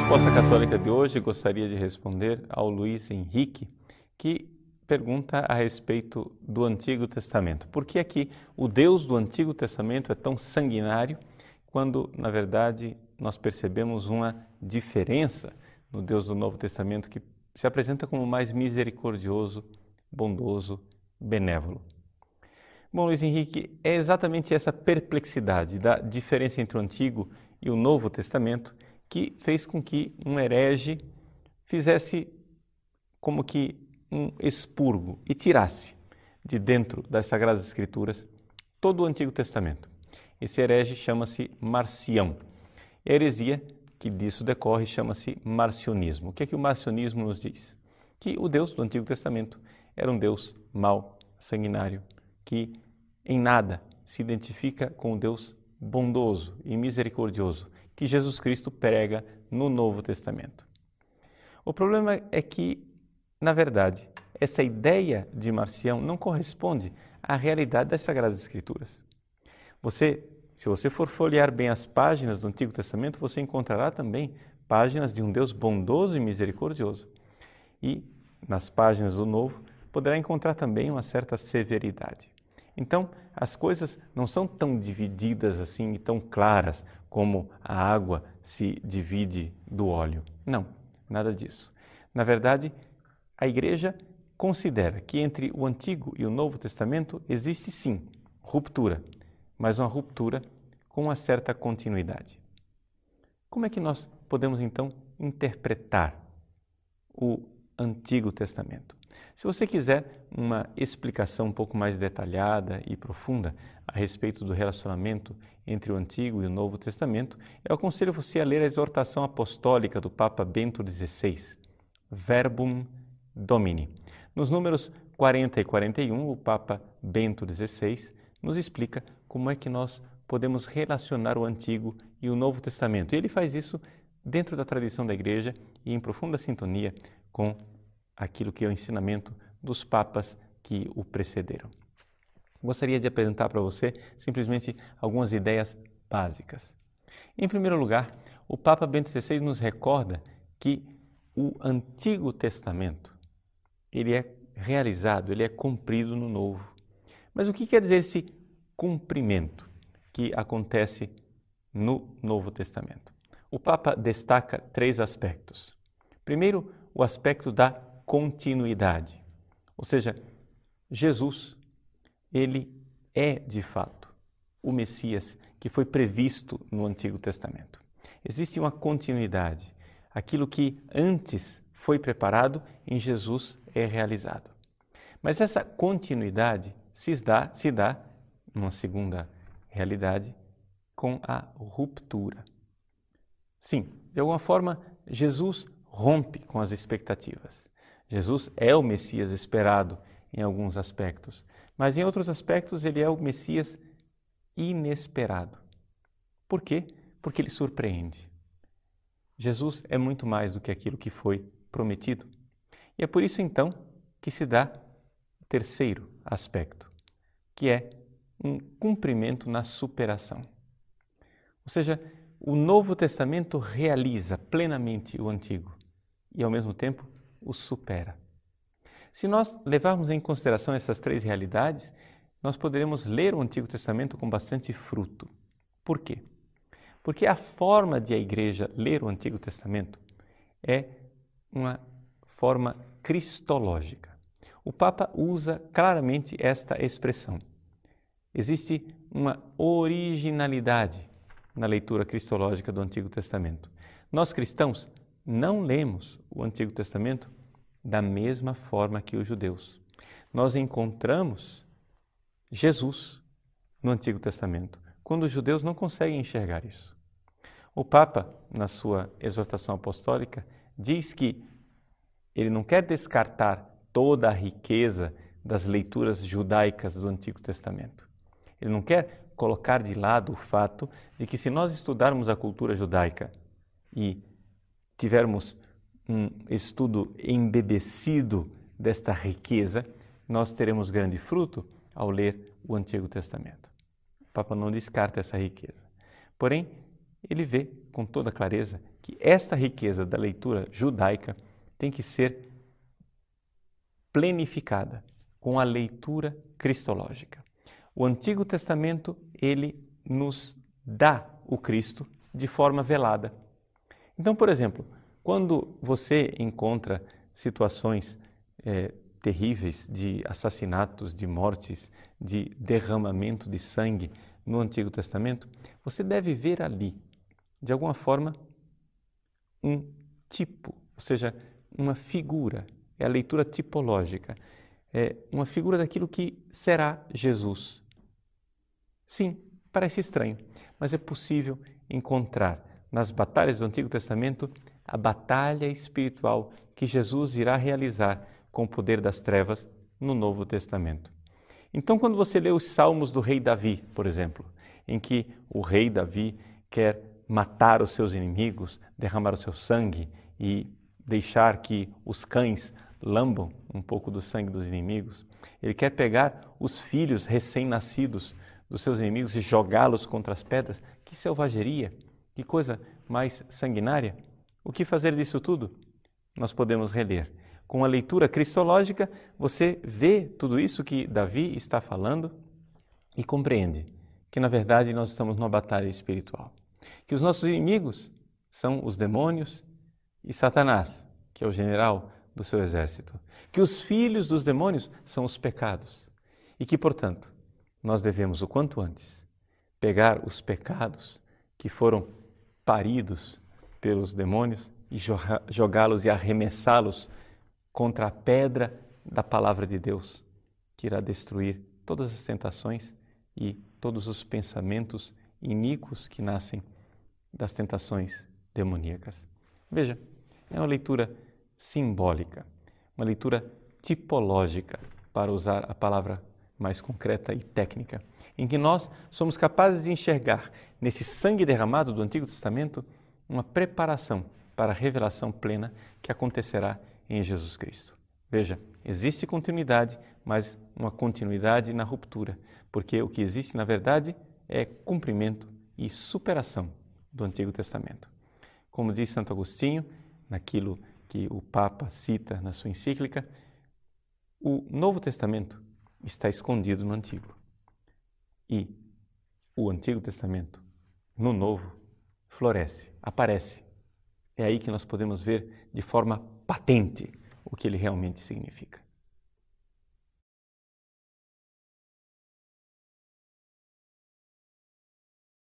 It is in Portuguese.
Resposta Católica de hoje gostaria de responder ao Luiz Henrique, que pergunta a respeito do Antigo Testamento. Por que é que o Deus do Antigo Testamento é tão sanguinário quando, na verdade, nós percebemos uma diferença no Deus do Novo Testamento que se apresenta como mais misericordioso, bondoso, benévolo? Bom, Luiz Henrique, é exatamente essa perplexidade da diferença entre o Antigo e o Novo Testamento que fez com que um herege fizesse como que um expurgo e tirasse de dentro das Sagradas Escrituras todo o Antigo Testamento. Esse herege chama-se Marcião. A heresia que disso decorre chama-se marcionismo. O que é que o marcionismo nos diz? Que o Deus do Antigo Testamento era um Deus mau, sanguinário, que em nada se identifica com o Deus bondoso e misericordioso que Jesus Cristo prega no Novo Testamento. O problema é que na verdade, essa ideia de Marcião não corresponde à realidade das Sagradas Escrituras. Você, se você for folhear bem as páginas do Antigo Testamento, você encontrará também páginas de um Deus bondoso e misericordioso. E nas páginas do Novo, poderá encontrar também uma certa severidade. Então, as coisas não são tão divididas assim e tão claras como a água se divide do óleo. Não, nada disso. Na verdade, a Igreja considera que entre o Antigo e o Novo Testamento existe sim ruptura, mas uma ruptura com uma certa continuidade. Como é que nós podemos então interpretar o Antigo Testamento? Se você quiser uma explicação um pouco mais detalhada e profunda a respeito do relacionamento entre o Antigo e o Novo Testamento, eu aconselho você a ler a exortação apostólica do Papa Bento XVI, Verbum Domini. Nos números 40 e 41, o Papa Bento XVI nos explica como é que nós podemos relacionar o Antigo e o Novo Testamento. E ele faz isso dentro da tradição da Igreja e em profunda sintonia com aquilo que é o ensinamento dos papas que o precederam. Gostaria de apresentar para você simplesmente algumas ideias básicas. Em primeiro lugar, o Papa Bento XVI nos recorda que o Antigo Testamento ele é realizado, ele é cumprido no Novo. Mas o que quer dizer esse cumprimento que acontece no Novo Testamento? O Papa destaca três aspectos. Primeiro, o aspecto da continuidade. Ou seja, Jesus, ele é de fato o Messias que foi previsto no Antigo Testamento. Existe uma continuidade. Aquilo que antes foi preparado, em Jesus é realizado. Mas essa continuidade se dá, se dá numa segunda realidade, com a ruptura. Sim, de alguma forma, Jesus rompe com as expectativas. Jesus é o Messias esperado em alguns aspectos, mas em outros aspectos ele é o Messias inesperado. Por quê? Porque ele surpreende. Jesus é muito mais do que aquilo que foi prometido. E é por isso então que se dá o terceiro aspecto, que é um cumprimento na superação. Ou seja, o Novo Testamento realiza plenamente o Antigo e, ao mesmo tempo, o supera. Se nós levarmos em consideração essas três realidades, nós poderemos ler o Antigo Testamento com bastante fruto. Por quê? Porque a forma de a igreja ler o Antigo Testamento é uma forma cristológica. O Papa usa claramente esta expressão. Existe uma originalidade na leitura cristológica do Antigo Testamento. Nós cristãos não lemos o Antigo Testamento da mesma forma que os judeus. Nós encontramos Jesus no Antigo Testamento, quando os judeus não conseguem enxergar isso. O Papa, na sua exortação apostólica, diz que ele não quer descartar toda a riqueza das leituras judaicas do Antigo Testamento. Ele não quer colocar de lado o fato de que, se nós estudarmos a cultura judaica e tivermos um estudo embebecido desta riqueza, nós teremos grande fruto ao ler o Antigo Testamento. O Papa não descarta essa riqueza. Porém, ele vê com toda clareza que esta riqueza da leitura judaica tem que ser plenificada com a leitura cristológica. O Antigo Testamento, ele nos dá o Cristo de forma velada. Então, por exemplo, quando você encontra situações é, terríveis de assassinatos, de mortes, de derramamento de sangue no Antigo Testamento, você deve ver ali, de alguma forma, um tipo, ou seja, uma figura. É a leitura tipológica. É uma figura daquilo que será Jesus. Sim, parece estranho, mas é possível encontrar nas batalhas do Antigo Testamento a batalha espiritual que Jesus irá realizar com o poder das trevas no Novo Testamento. Então, quando você lê os salmos do rei Davi, por exemplo, em que o rei Davi quer matar os seus inimigos, derramar o seu sangue e deixar que os cães lambam um pouco do sangue dos inimigos, ele quer pegar os filhos recém-nascidos dos seus inimigos e jogá-los contra as pedras. Que selvageria! Que coisa mais sanguinária! O que fazer disso tudo? Nós podemos reler com a leitura cristológica, você vê tudo isso que Davi está falando e compreende que, na verdade, nós estamos numa batalha espiritual. Que os nossos inimigos são os demônios e Satanás, que é o general do seu exército. Que os filhos dos demônios são os pecados. E que, portanto, nós devemos, o quanto antes, pegar os pecados que foram paridos pelos demônios e jogá-los e arremessá-los contra a pedra da palavra de Deus, que irá destruir todas as tentações e todos os pensamentos iníquos que nascem das tentações demoníacas. Veja, é uma leitura simbólica, uma leitura tipológica, para usar a palavra mais concreta e técnica, em que nós somos capazes de enxergar nesse sangue derramado do Antigo Testamento uma preparação para a revelação plena que acontecerá em Jesus Cristo. Veja, existe continuidade, mas uma continuidade na ruptura, porque o que existe na verdade é cumprimento e superação do Antigo Testamento. Como diz Santo Agostinho, naquilo que o Papa cita na sua encíclica, o Novo Testamento está escondido no Antigo. E o Antigo Testamento, no Novo, floresce, aparece. É aí que nós podemos ver de forma patente o que ele realmente significa.